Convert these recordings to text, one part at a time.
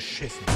geschissen.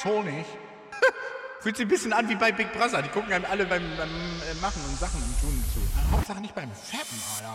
Asshole nicht. Fühlt sich ein bisschen an wie bei Big Brother. Die gucken einem alle beim, beim äh, Machen und Sachen und Tun zu. Hauptsache nicht beim Fappen, Alter.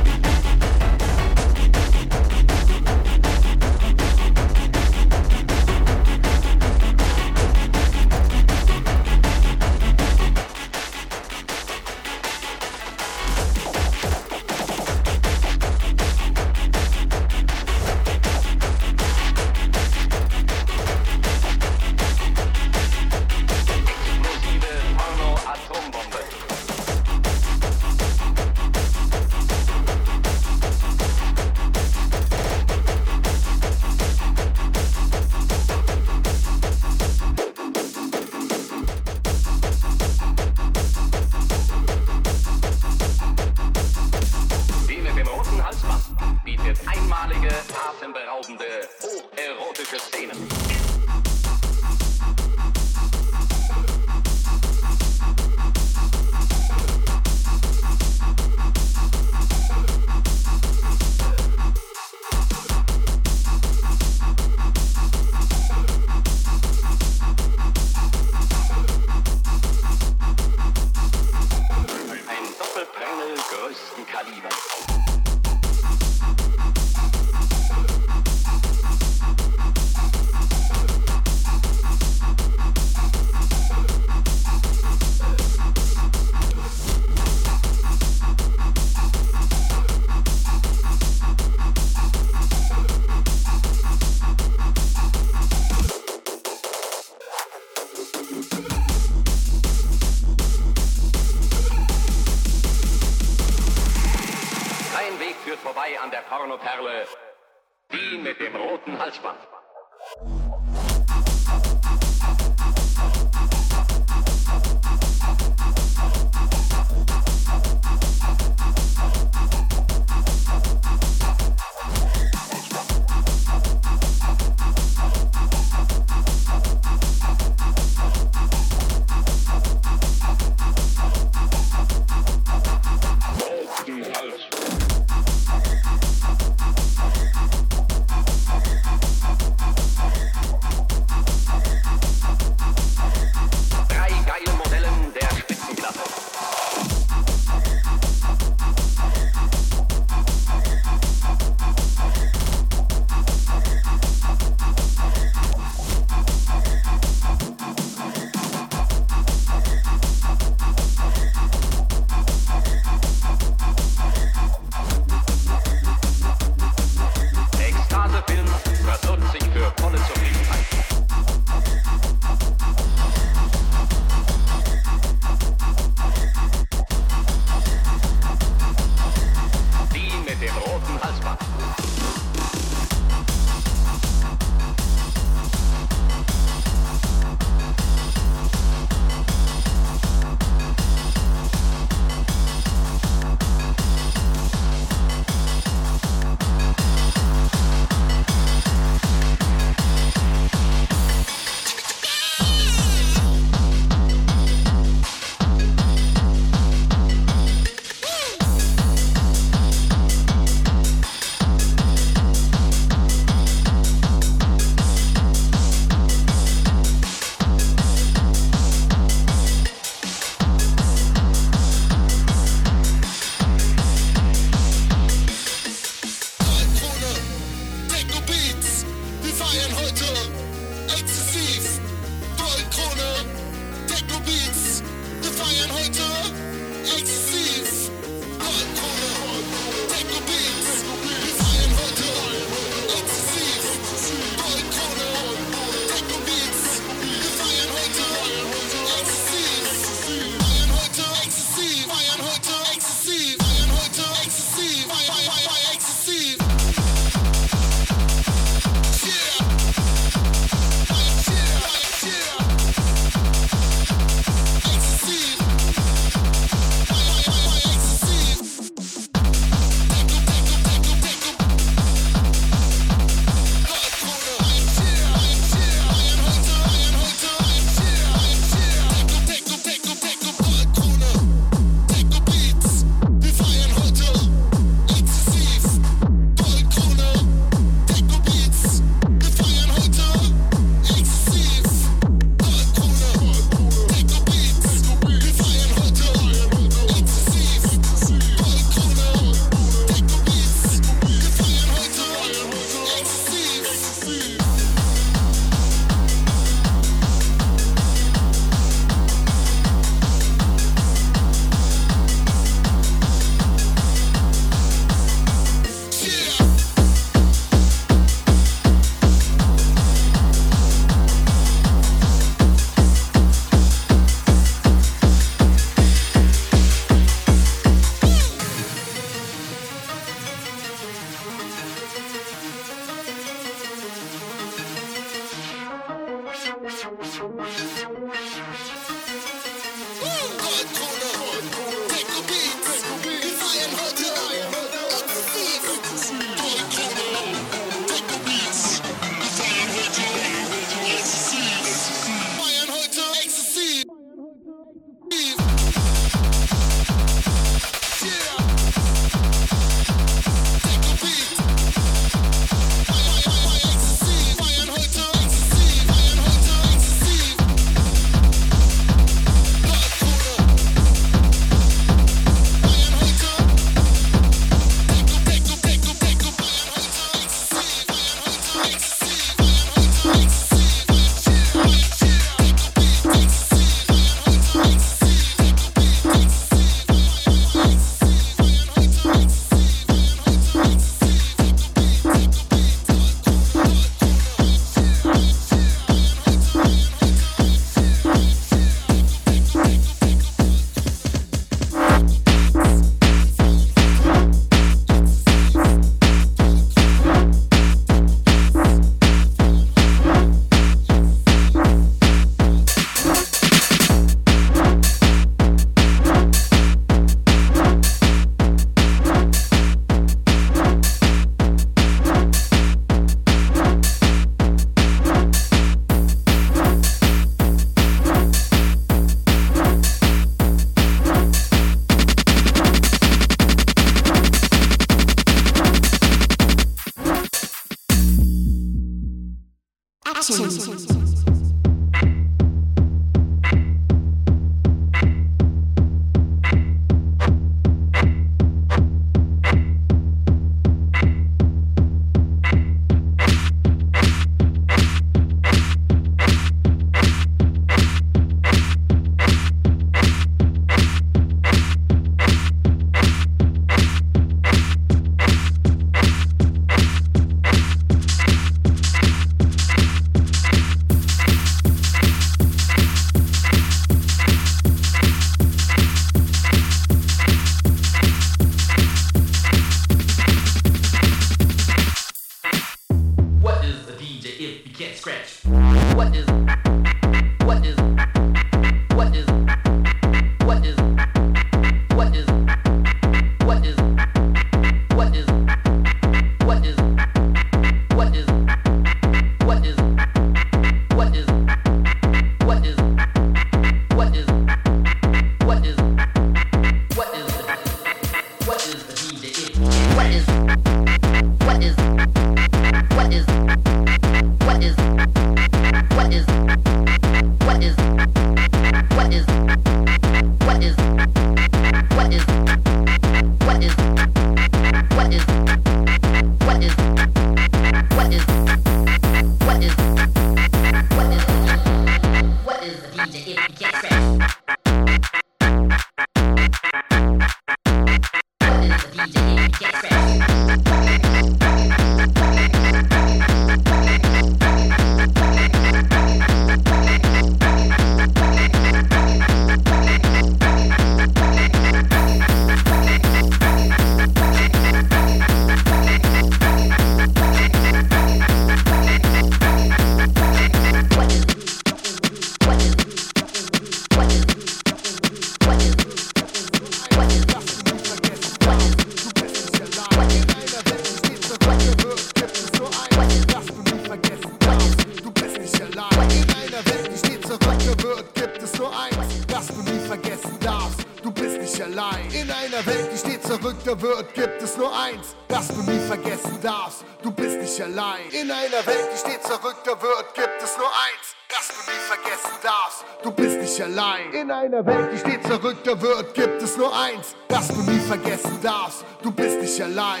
verrückter wird, gibt es nur eins, das du nie vergessen darfst. Du bist nicht allein.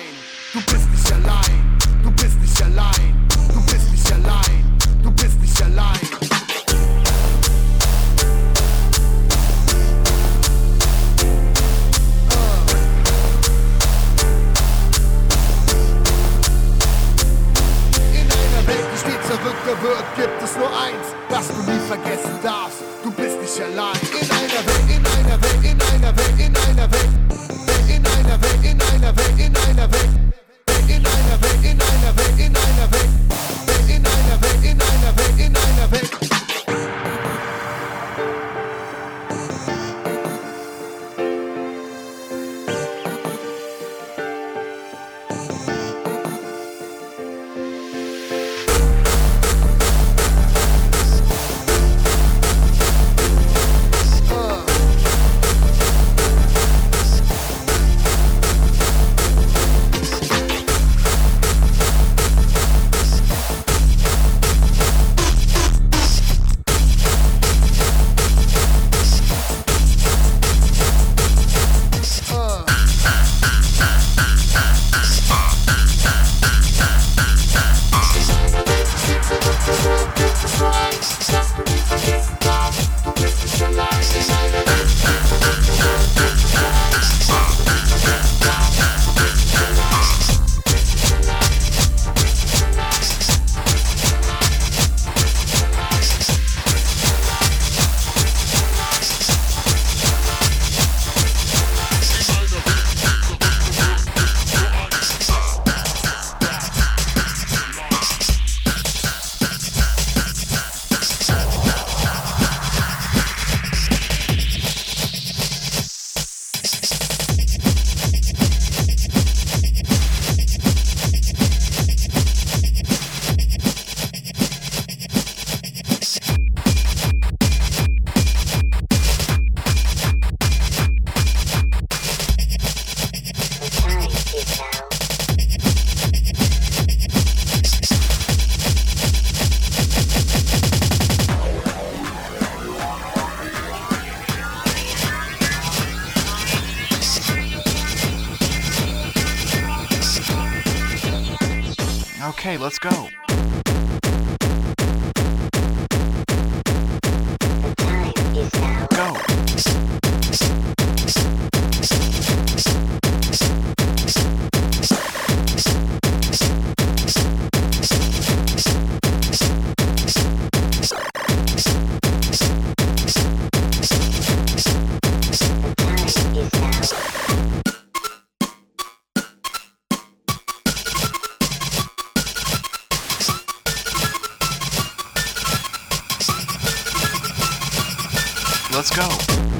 Du bist Let's go.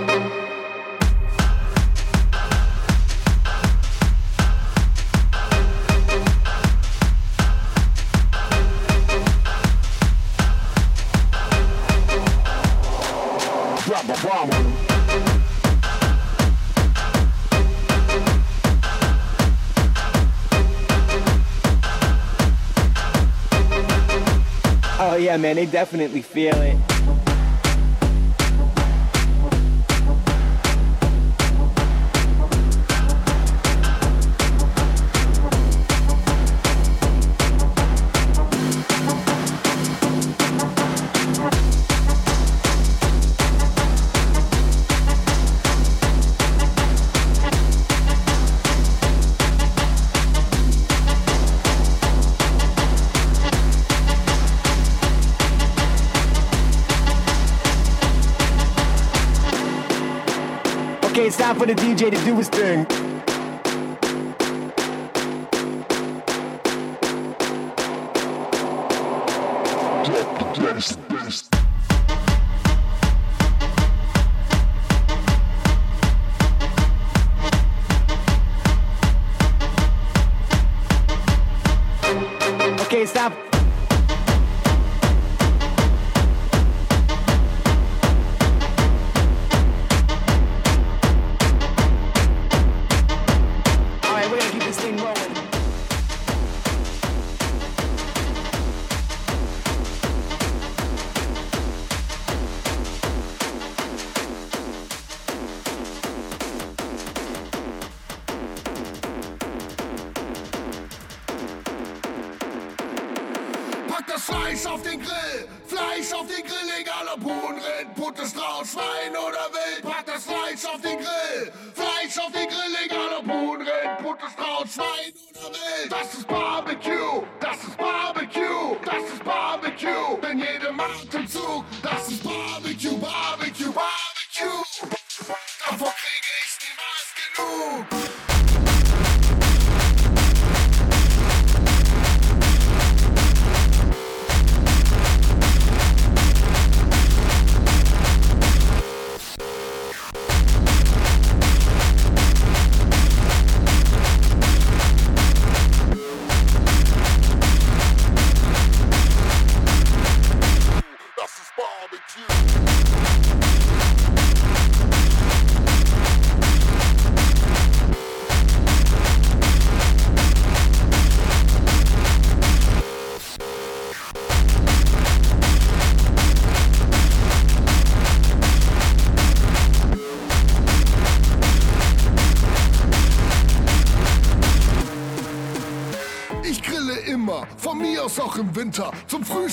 man. They definitely feel it. To do his thing.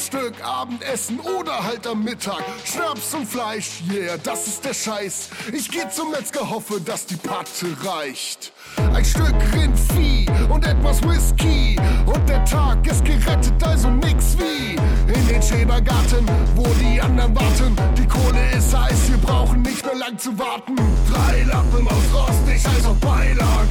Frühstück, Abendessen oder halt am Mittag. Schnaps und Fleisch, yeah, das ist der Scheiß. Ich geh zum Metzger, hoffe, dass die Patte reicht. Ein Stück Rindvieh und etwas Whisky. Und der Tag ist gerettet, also nix wie. In den Schäbergarten, wo die anderen warten. Die Kohle ist heiß, wir brauchen nicht mehr lang zu warten. Drei Lappen aus Rost, ich heiß auf Beilagen.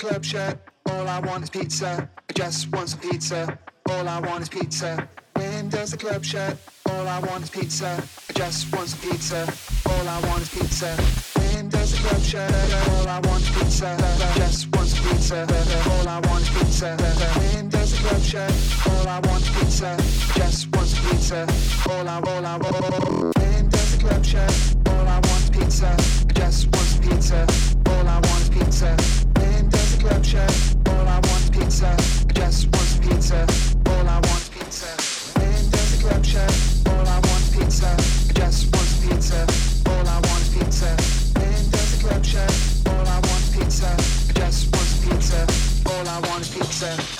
Club shut? All I want is pizza. I just want some pizza. All I want is pizza. When does the club shut? All I want is pizza. I just want some pizza. All I want is pizza. When does the club shut? All I want is pizza. I just want some pizza. All I want is pizza. When does the club shut? All I want is pizza. I just want some pizza. All I, all I, all. When does the club shut? All I want is pizza. I just want some pizza. All I want is pizza. All I pizza. Just wants pizza. All I pizza. Man does a. All I pizza. Just wants pizza. All I pizza. Man does a. All I pizza. Just wants pizza. All I pizza.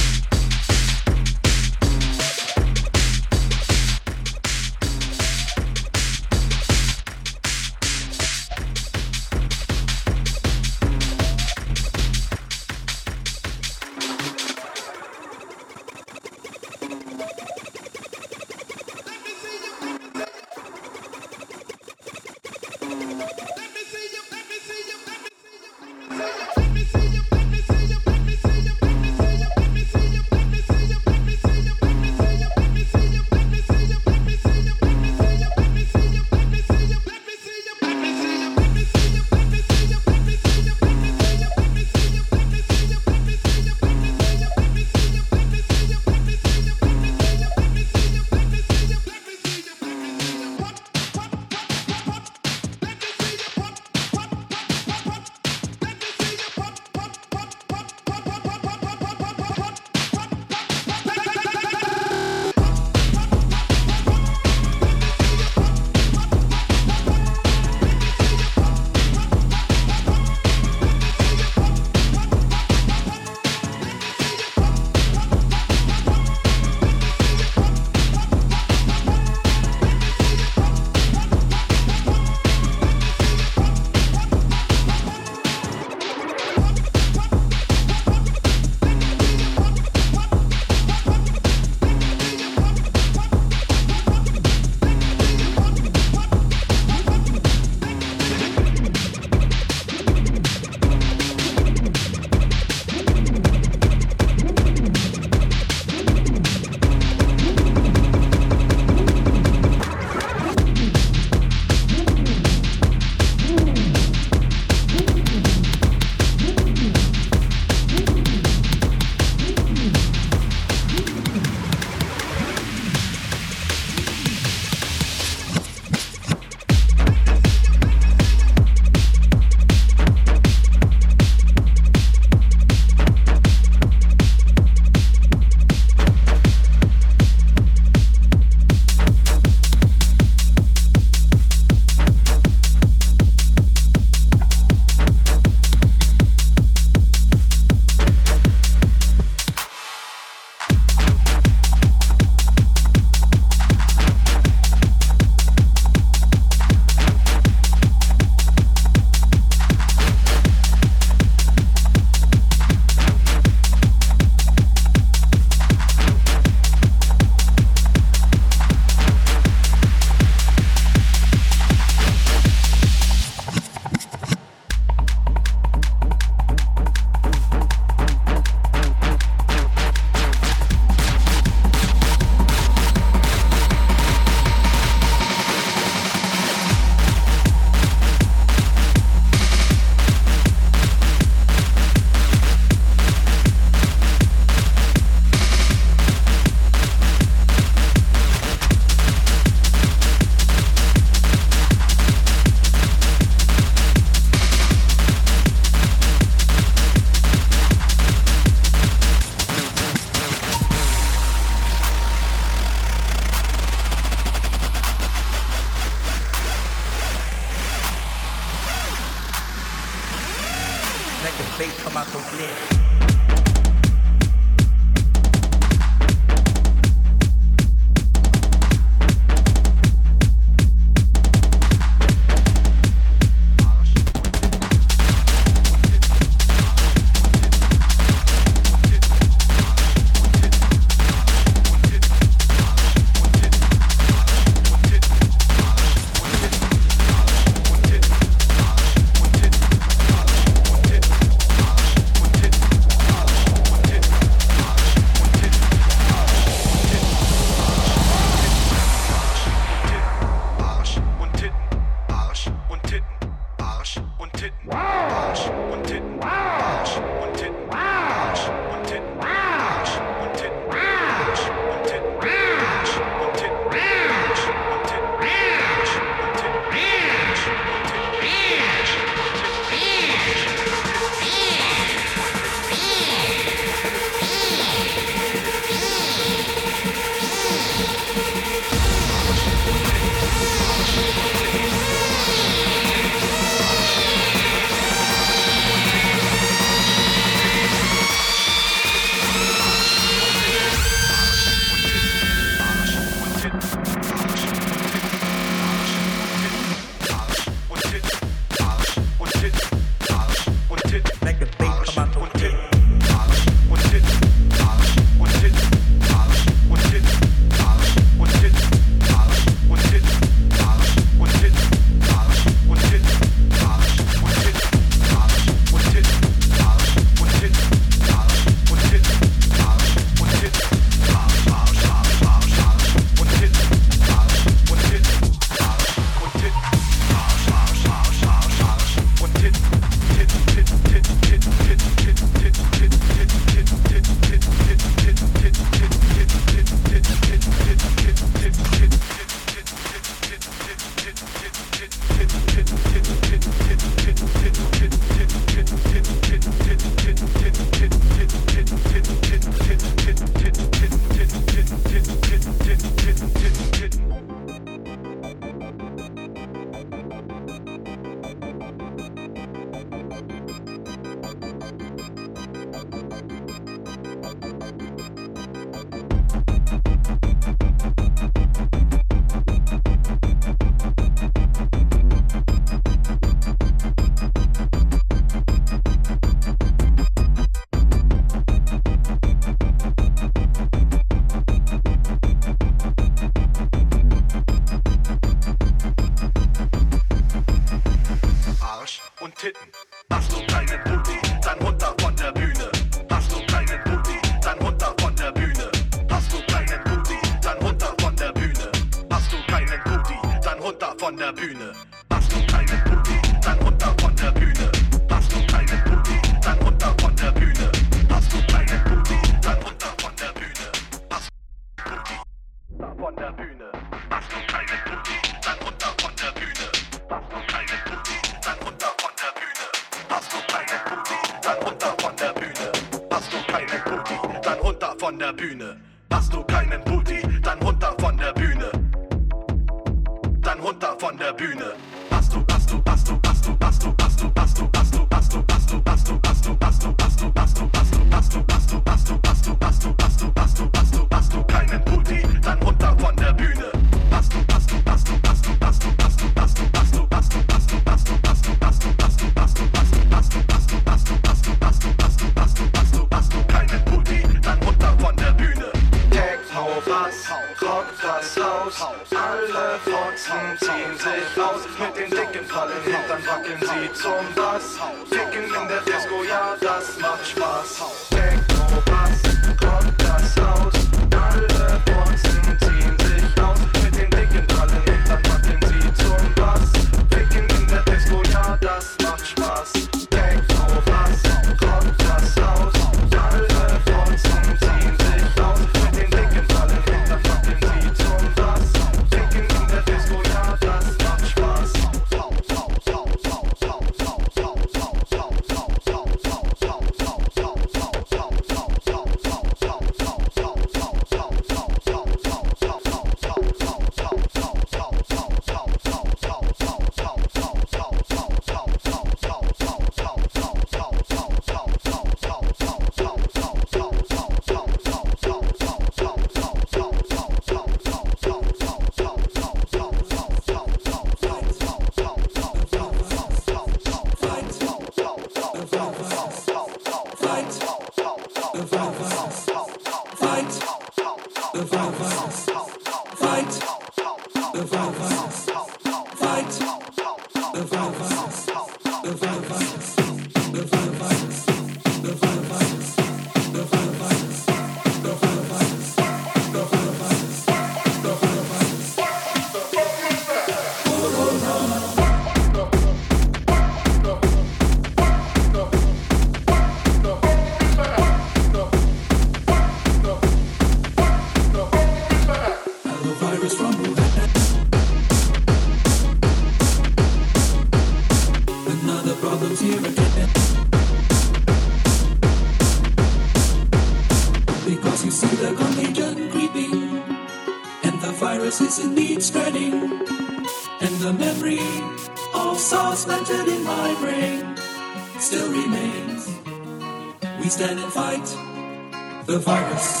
The virus.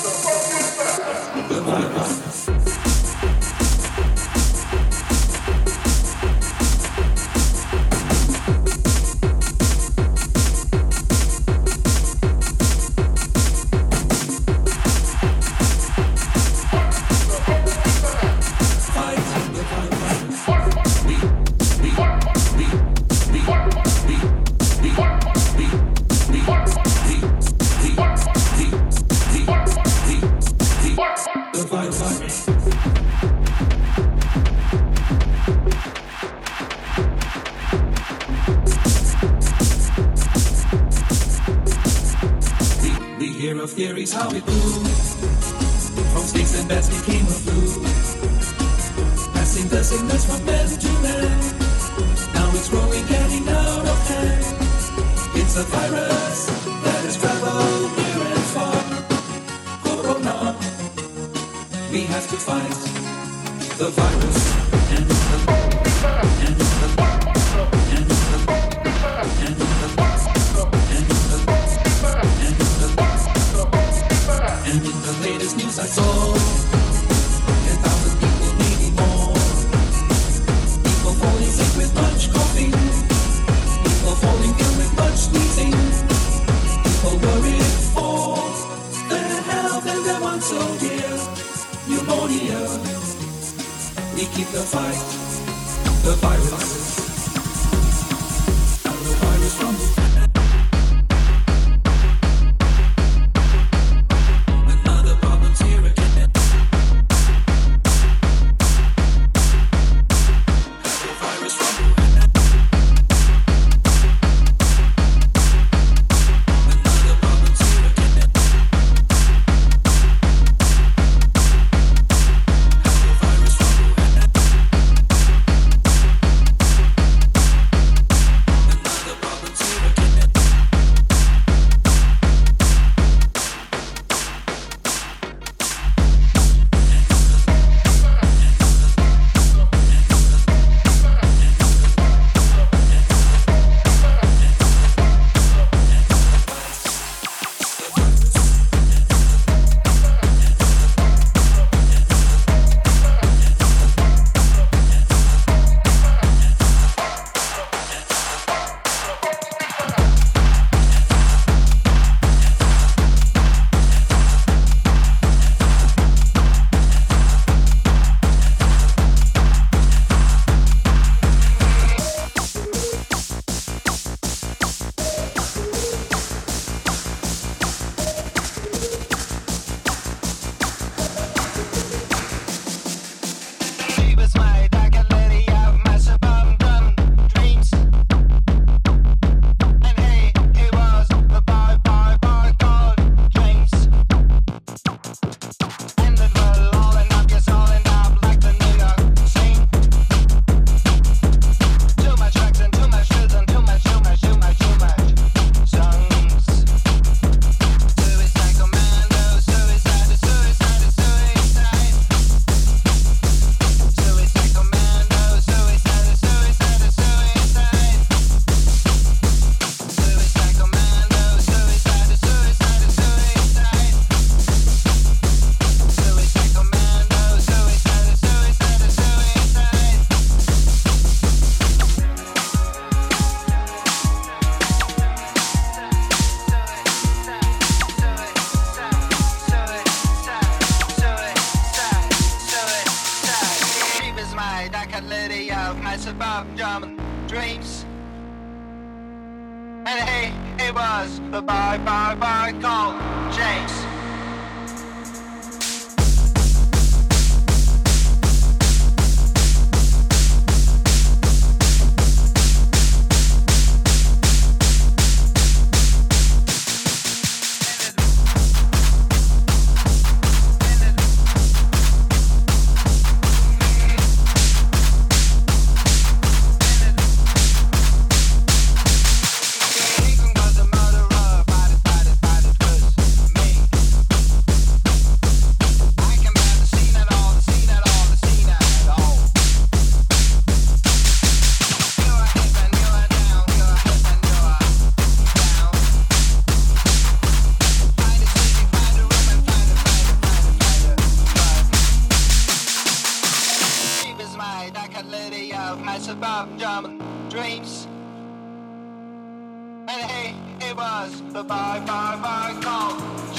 hobbies, how we streets. Hey, hey, it was the bye bye bye call.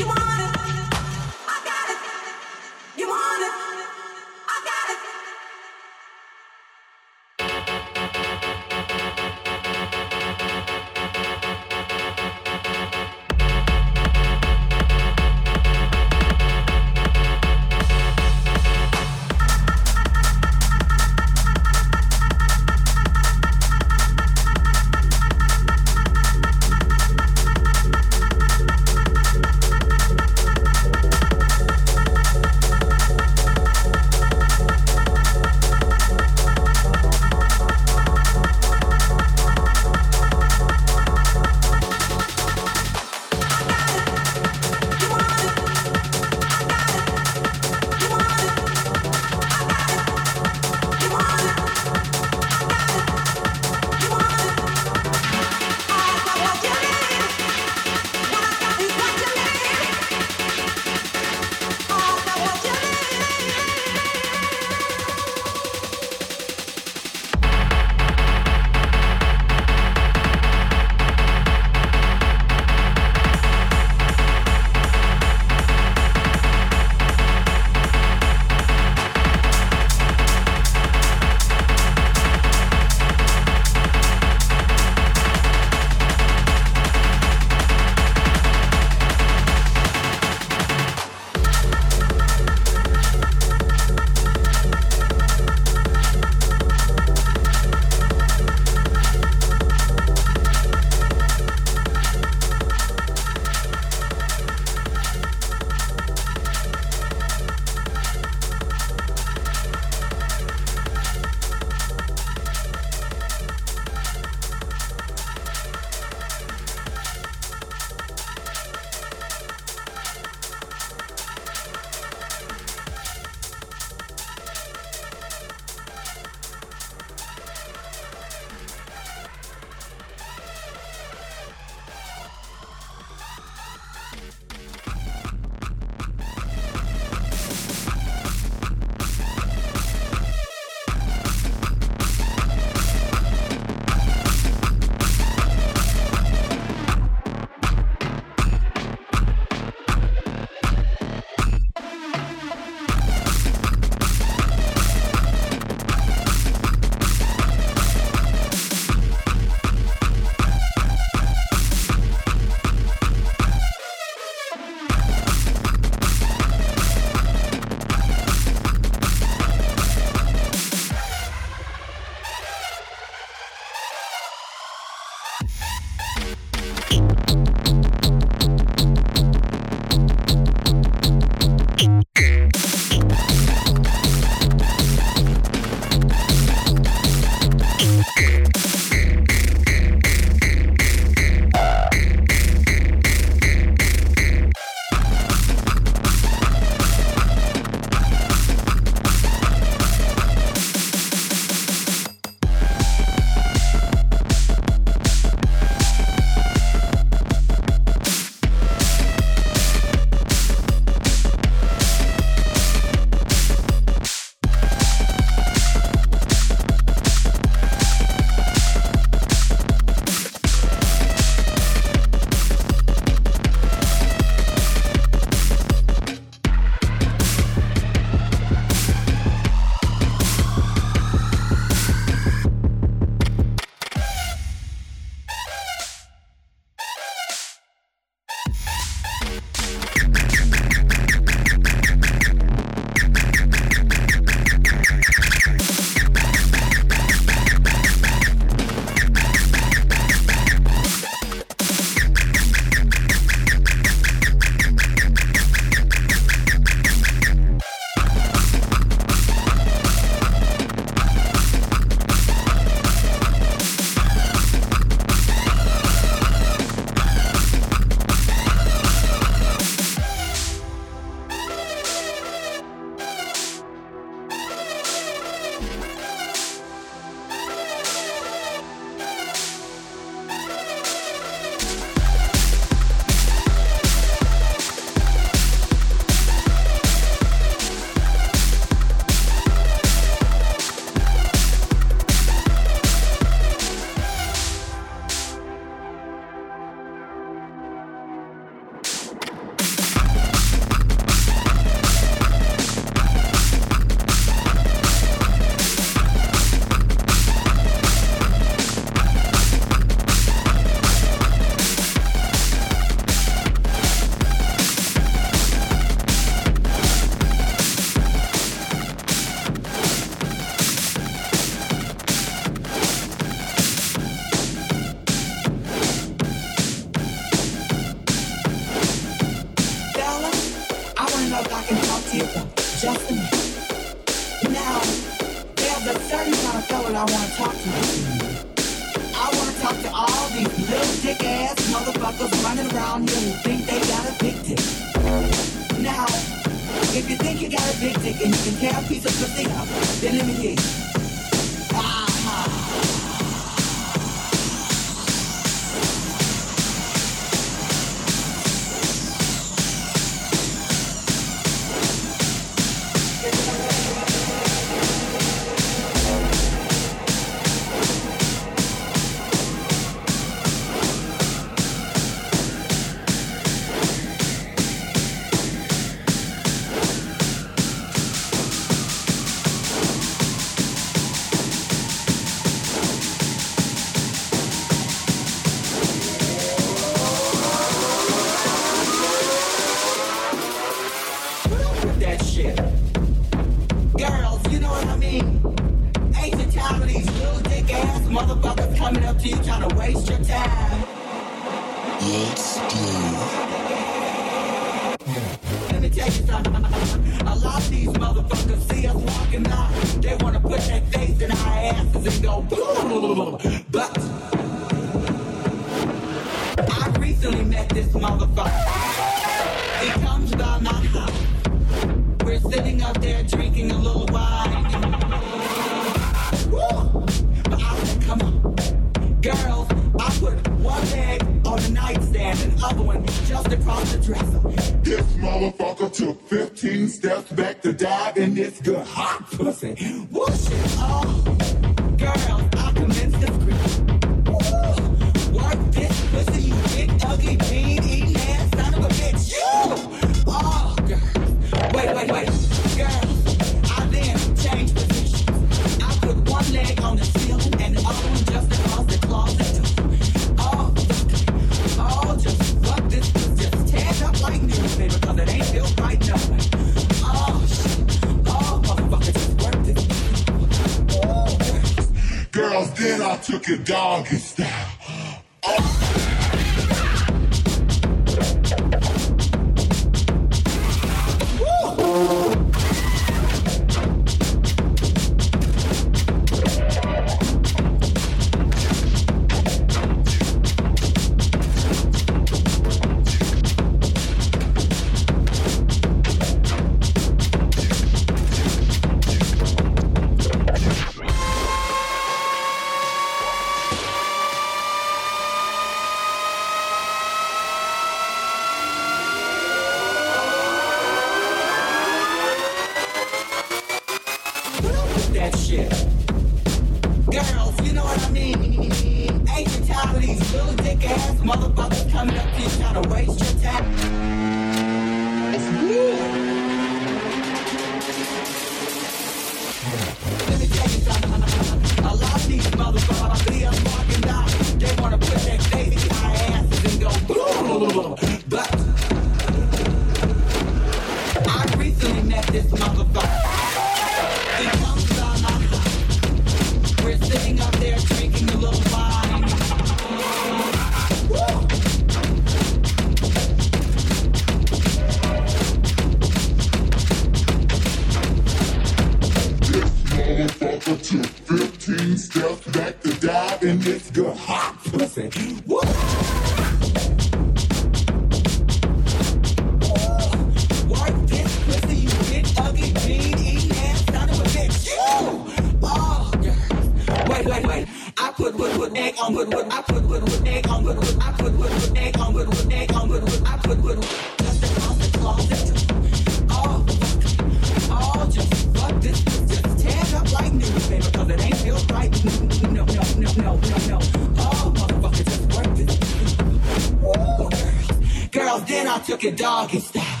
Then I took it doggy style.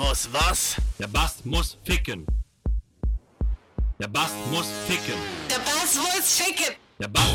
muss was? Der Bass muss ficken. Der Bass muss ficken. Der Bass muss ficken. Der Bass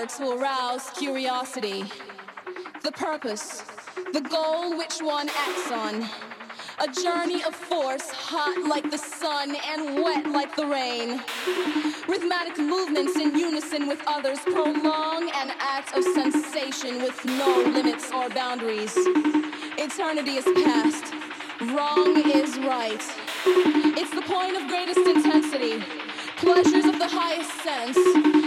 words will rouse curiosity. The purpose, the goal which one acts on. A journey of force, hot like the sun and wet like the rain. Rhythmic movements in unison with others prolong an act of sensation with no limits or boundaries. Eternity is past, wrong is right. It's the point of greatest intensity, pleasures of the highest sense.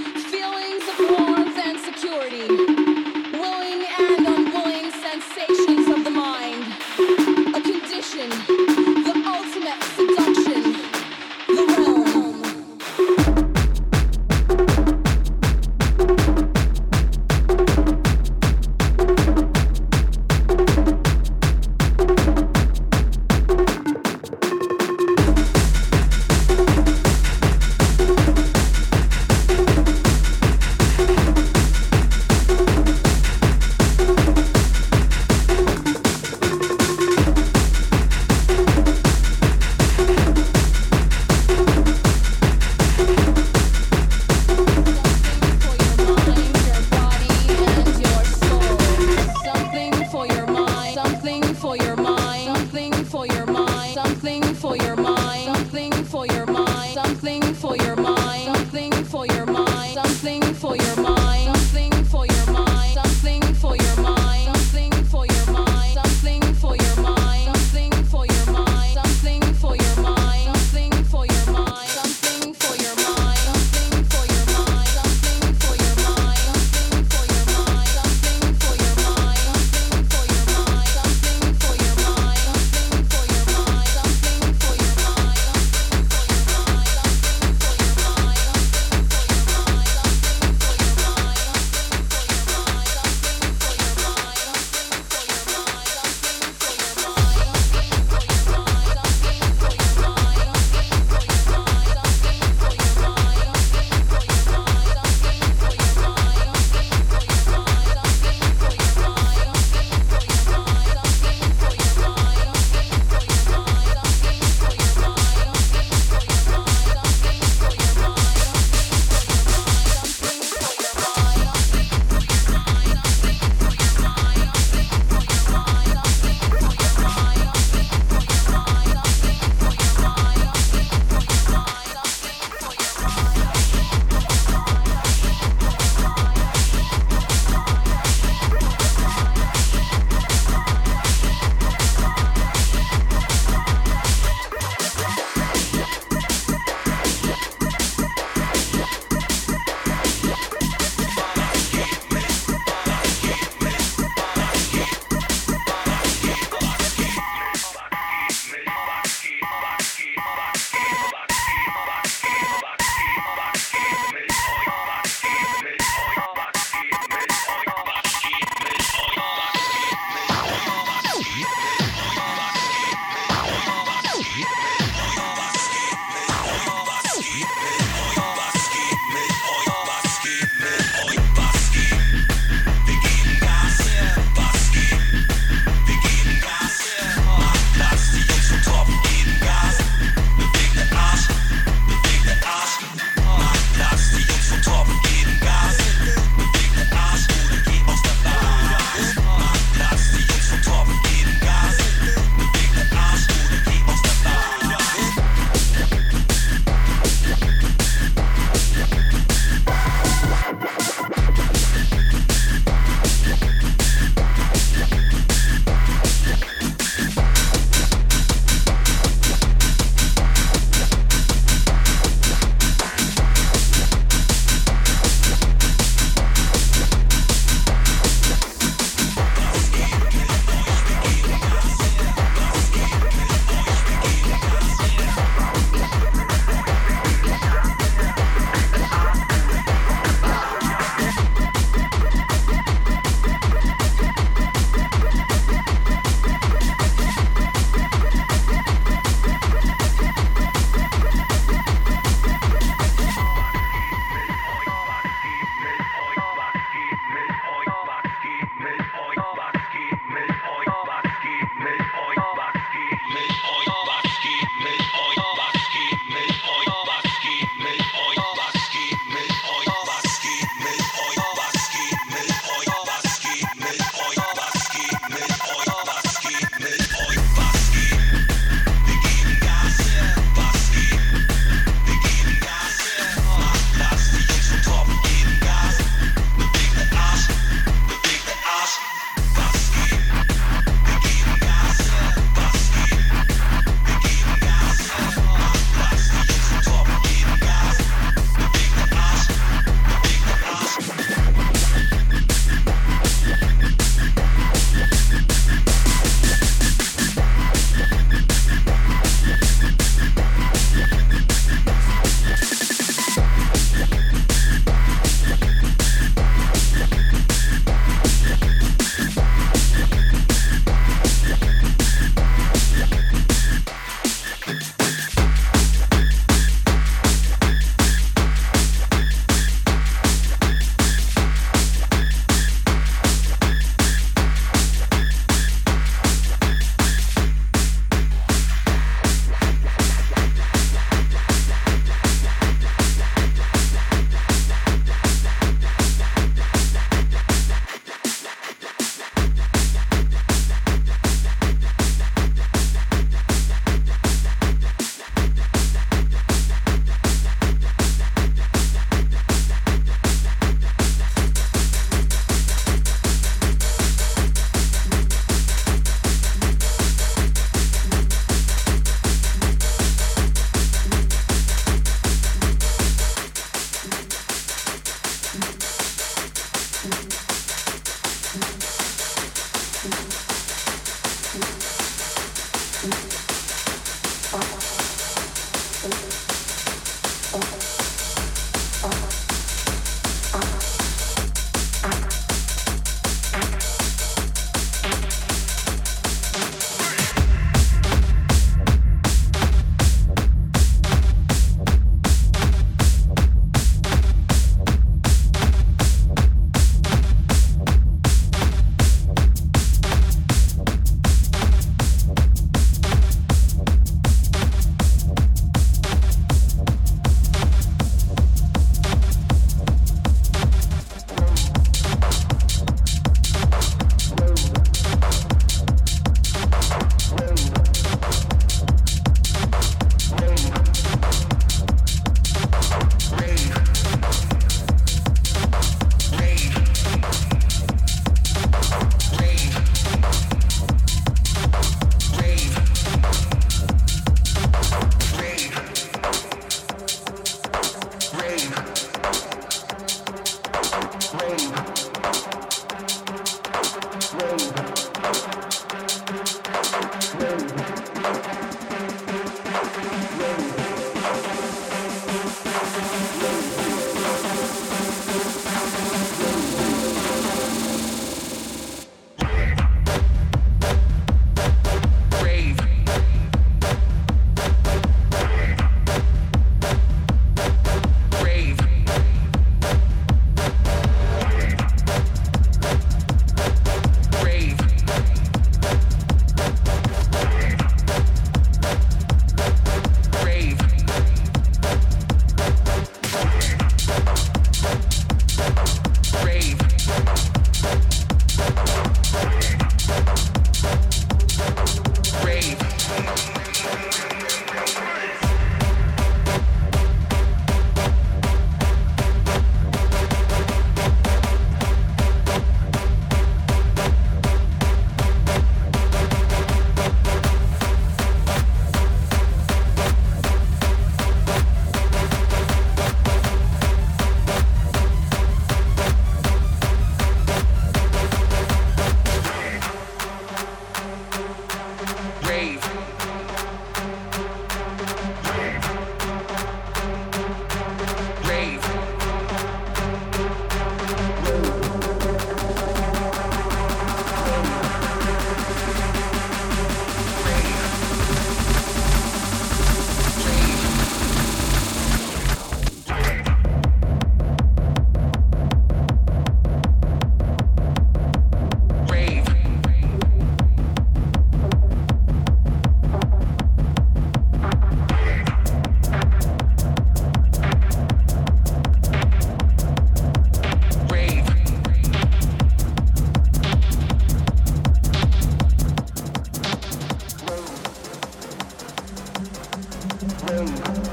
うん。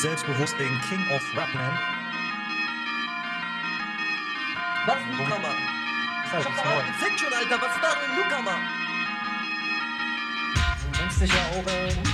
selbstbewusst den King of Rap Rapman. Was, Newcomer? Ich hab doch gefickt schon, Alter. Was ist da mit Newcomer? Du nennst dich ja auch, äh,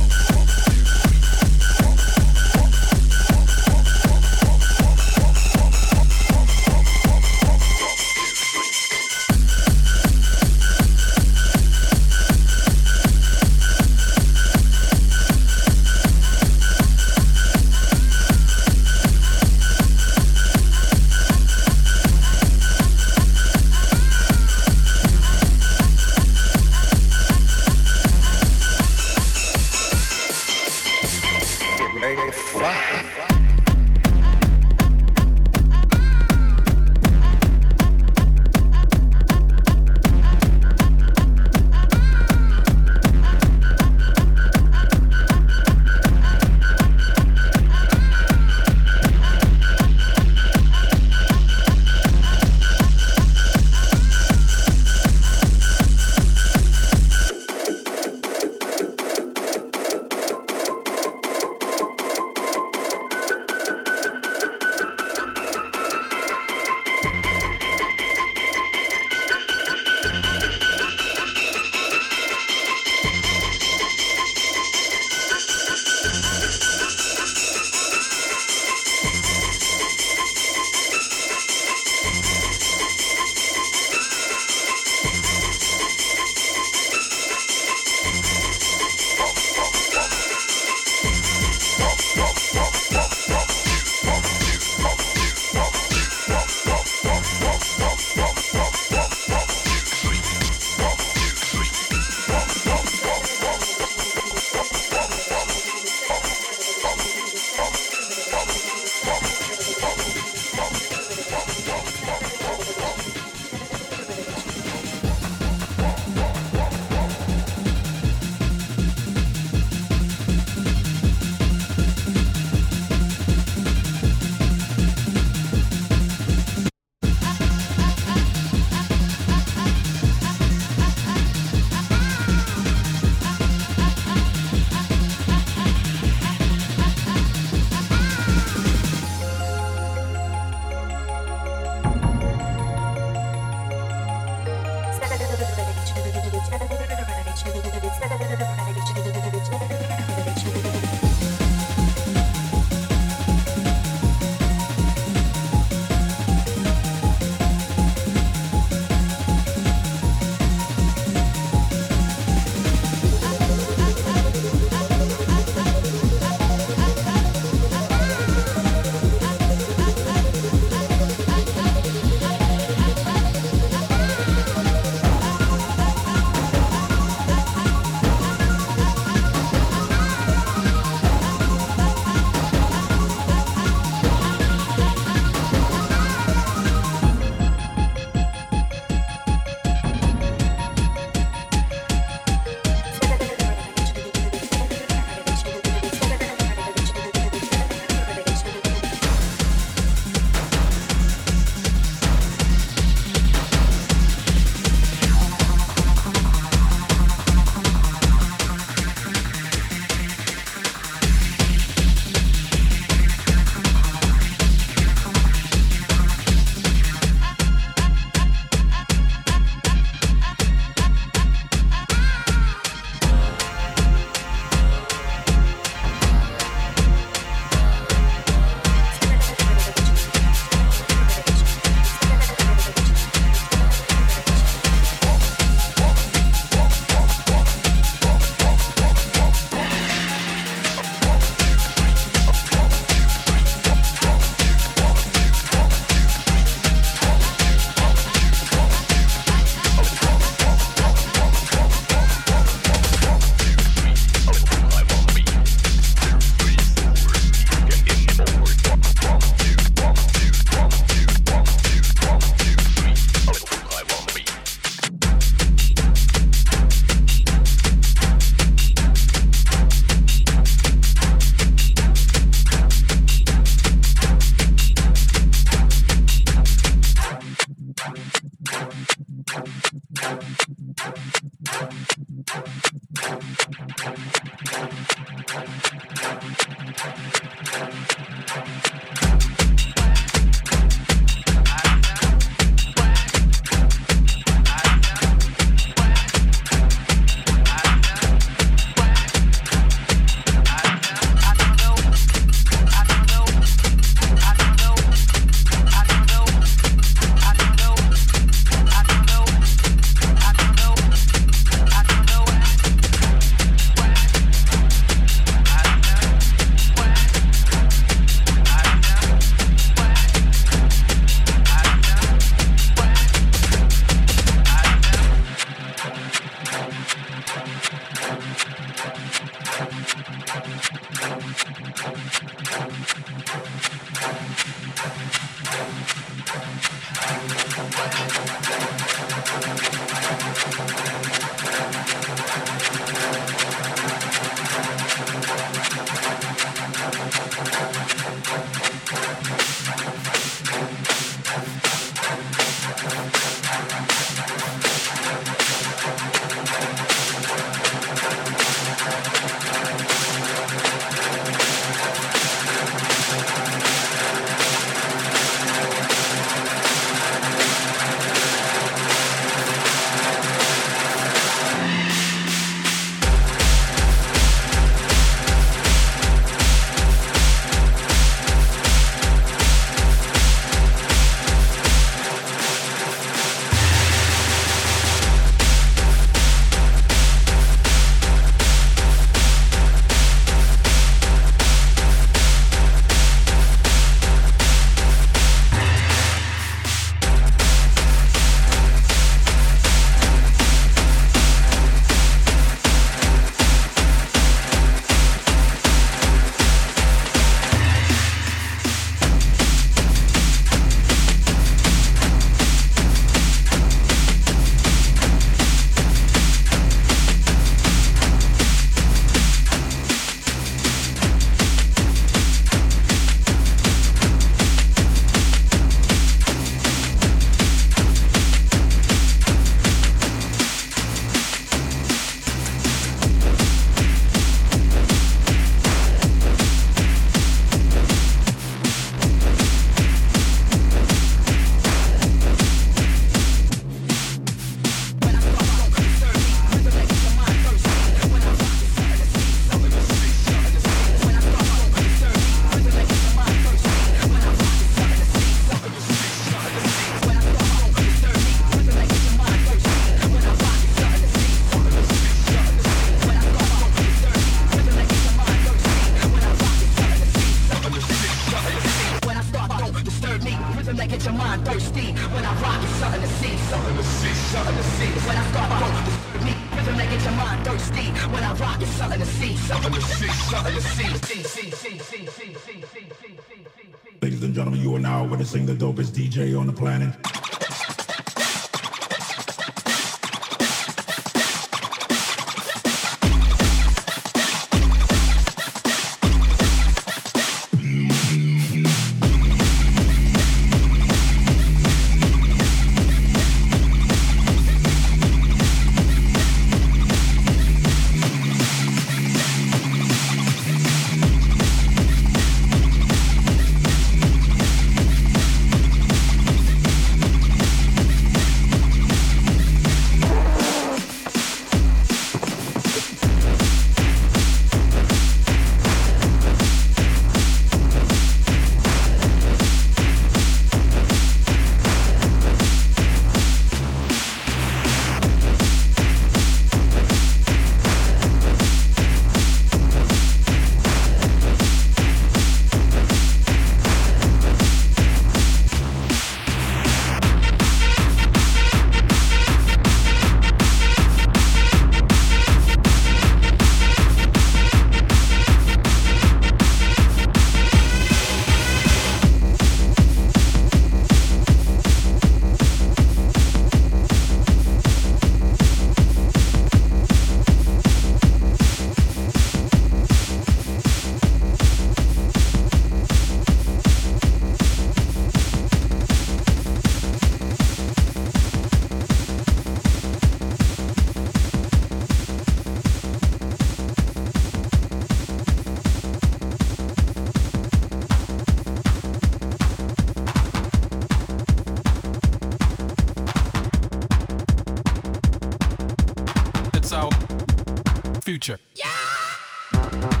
future. Yeah!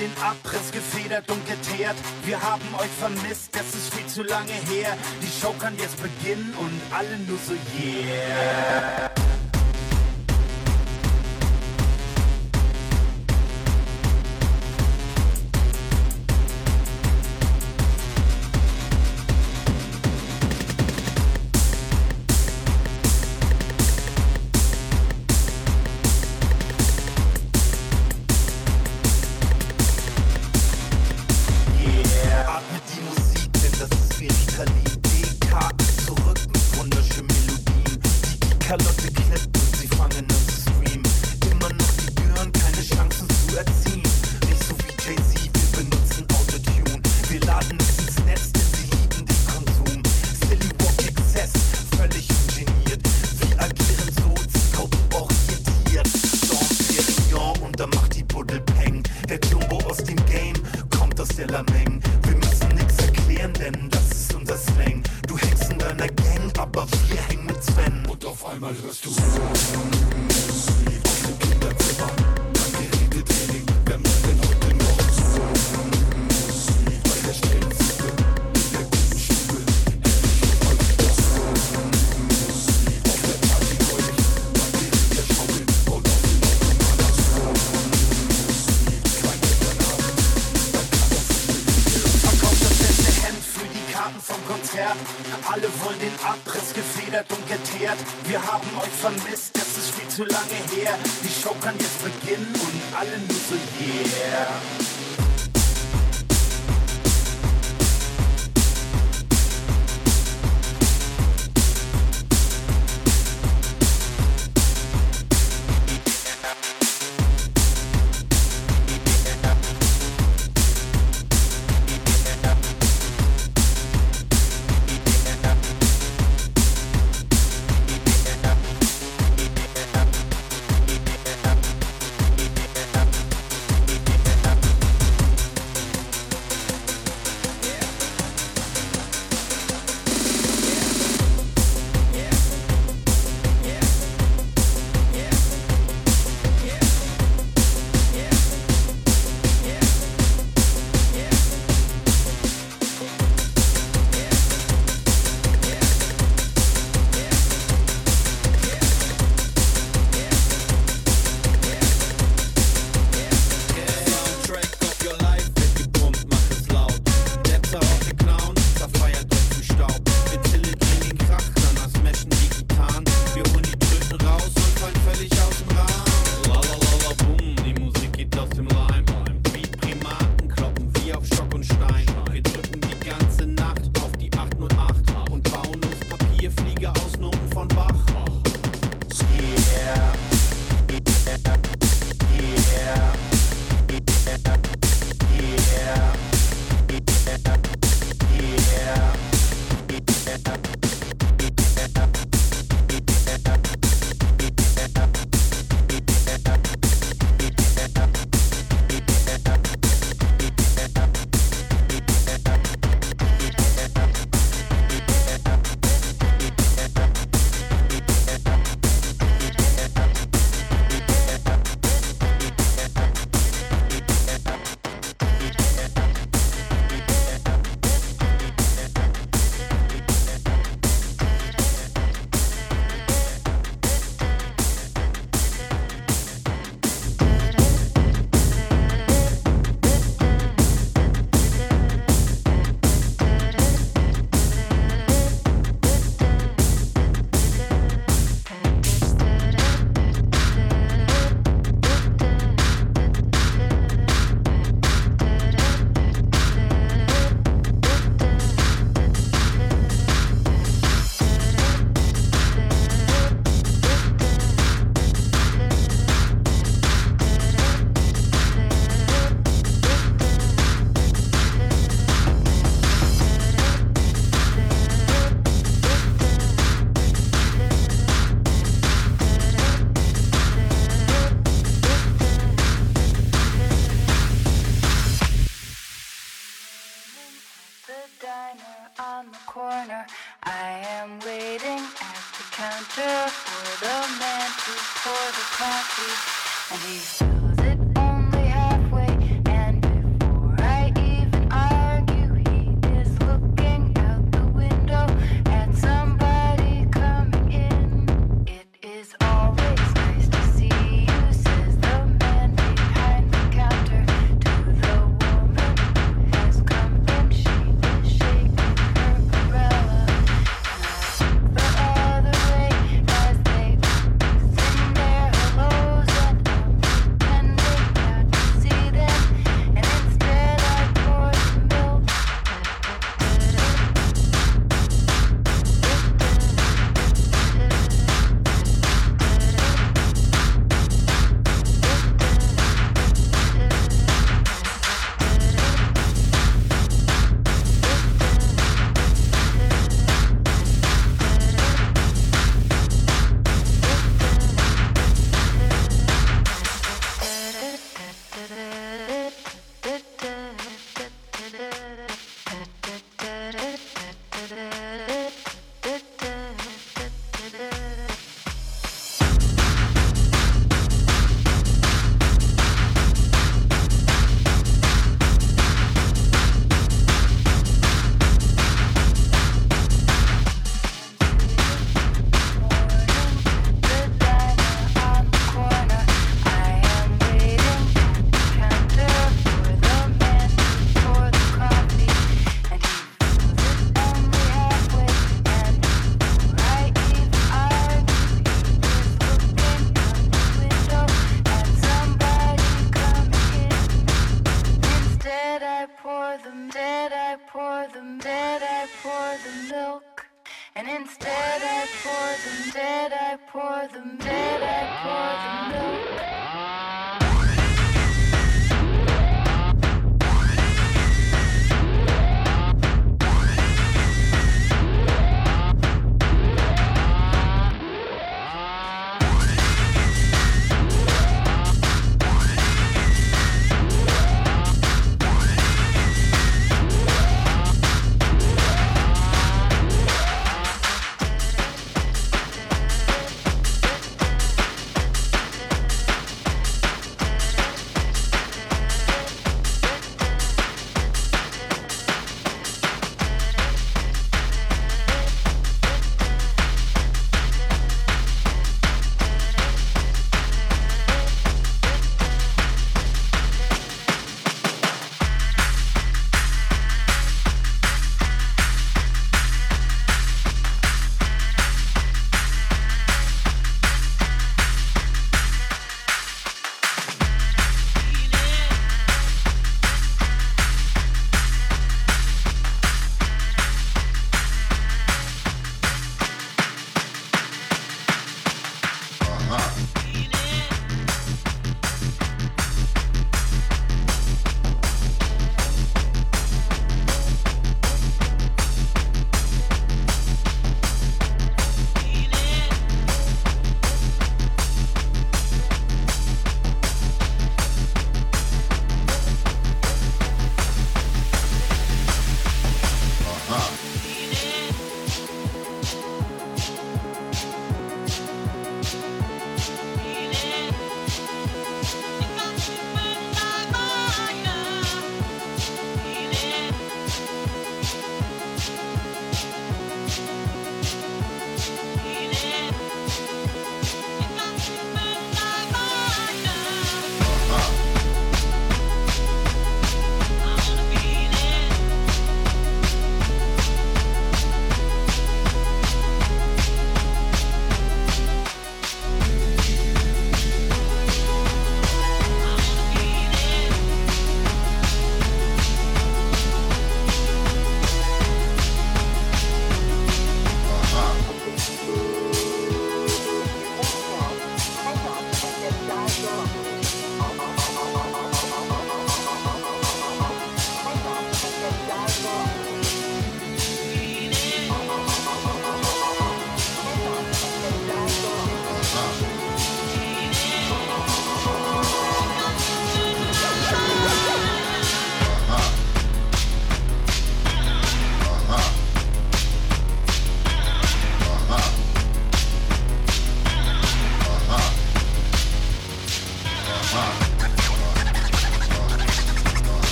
den Abriss gefedert und geteert. Wir haben euch vermisst, das ist viel zu lange her. Die Show kann jetzt beginnen und alle nur so yeah.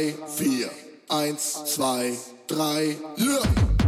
Drei, vier. Eins, zwei, drei, ja!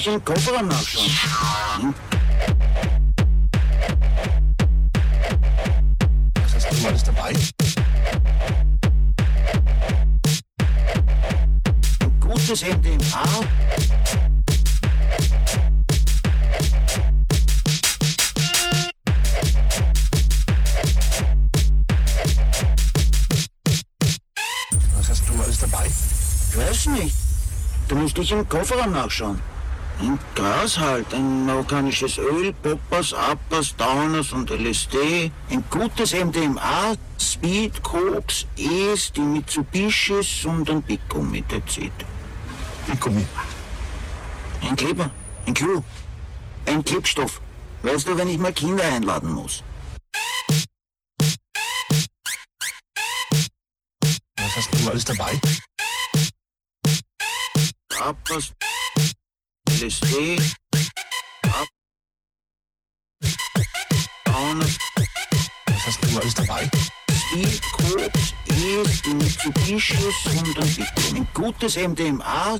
Du musst dich im Kofferraum nachschauen. Hm? Was hast du alles dabei? Ein gutes MDMA. Was hast du alles dabei? Weiß nicht. Du musst dich im Kofferraum nachschauen. Gras halt, ein marokkanisches Öl, Poppers, Uppers, Downers und LSD, ein gutes MDMA, Speed, Koks, Es, die Mitsubishis und ein Piccum etc. Piccum? Ein Kleber, ein Clou, ein Klebstoff. Weißt du, wenn ich mal Kinder einladen muss. Mitsubishis und ein. Ein gutes MDMA,